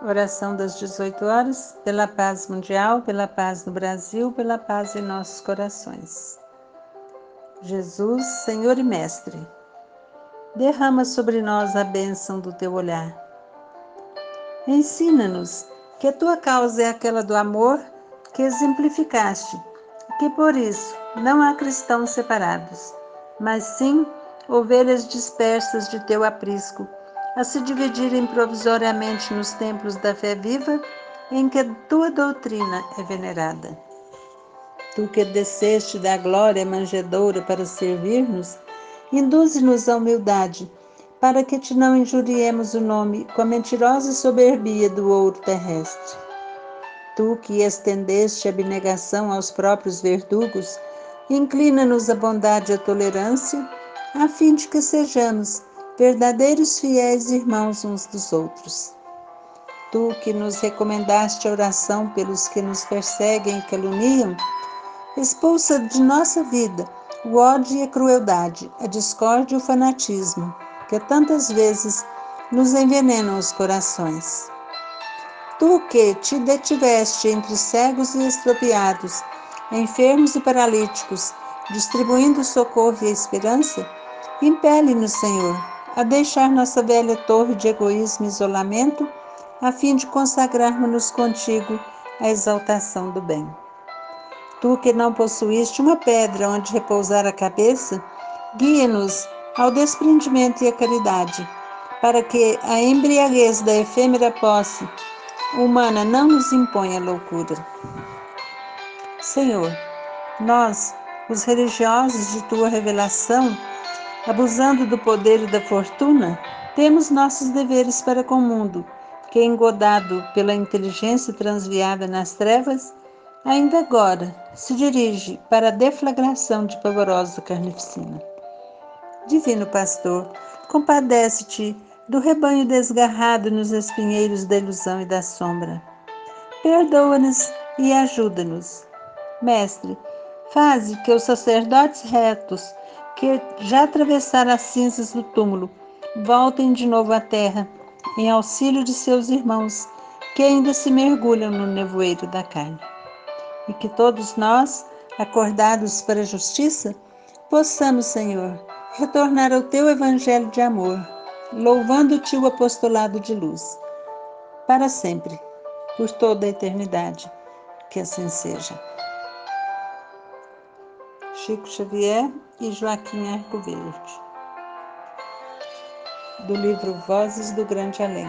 Oração das 18 horas, pela paz mundial, pela paz no Brasil, pela paz em nossos corações. Jesus, Senhor e Mestre, derrama sobre nós a bênção do teu olhar. Ensina-nos que a tua causa é aquela do amor que exemplificaste, que por isso não há cristãos separados, mas sim ovelhas dispersas de teu aprisco a se dividirem provisoriamente nos templos da fé viva em que a tua doutrina é venerada. Tu que desceste da glória manjedoura para servir-nos, induze-nos à humildade, para que te não injuriemos o nome com a mentirosa soberbia do ouro terrestre. Tu que estendeste a abnegação aos próprios verdugos, inclina-nos à bondade e à tolerância, a fim de que sejamos verdadeiros fiéis irmãos uns dos outros. Tu que nos recomendaste a oração pelos que nos perseguem e caluniam, expulsa de nossa vida o ódio e a crueldade, a discórdia e o fanatismo, que tantas vezes nos envenenam os corações. Tu que te detiveste entre cegos e estropiados, enfermos e paralíticos, distribuindo socorro e esperança, impele-nos, Senhor, a deixar nossa velha torre de egoísmo e isolamento, a fim de consagrarmos-nos contigo à exaltação do bem. Tu que não possuíste uma pedra onde repousar a cabeça, guia-nos ao desprendimento e à caridade, para que a embriaguez da efêmera posse humana não nos imponha loucura. Senhor, nós, os religiosos de tua revelação, Abusando do poder e da fortuna, temos nossos deveres para com o mundo, que, engodado pela inteligência transviada nas trevas, ainda agora se dirige para a deflagração de pavorosa carnificina. Divino Pastor, compadece-te do rebanho desgarrado nos espinheiros da ilusão e da sombra. Perdoa-nos e ajuda-nos. Mestre, faze que os sacerdotes retos que já atravessaram as cinzas do túmulo, voltem de novo à terra, em auxílio de seus irmãos que ainda se mergulham no nevoeiro da carne. E que todos nós, acordados para a justiça, possamos, Senhor, retornar ao teu evangelho de amor, louvando-te o apostolado de luz, para sempre, por toda a eternidade. Que assim seja. Chico Xavier e Joaquim Arcoverde, do livro Vozes do Grande Além.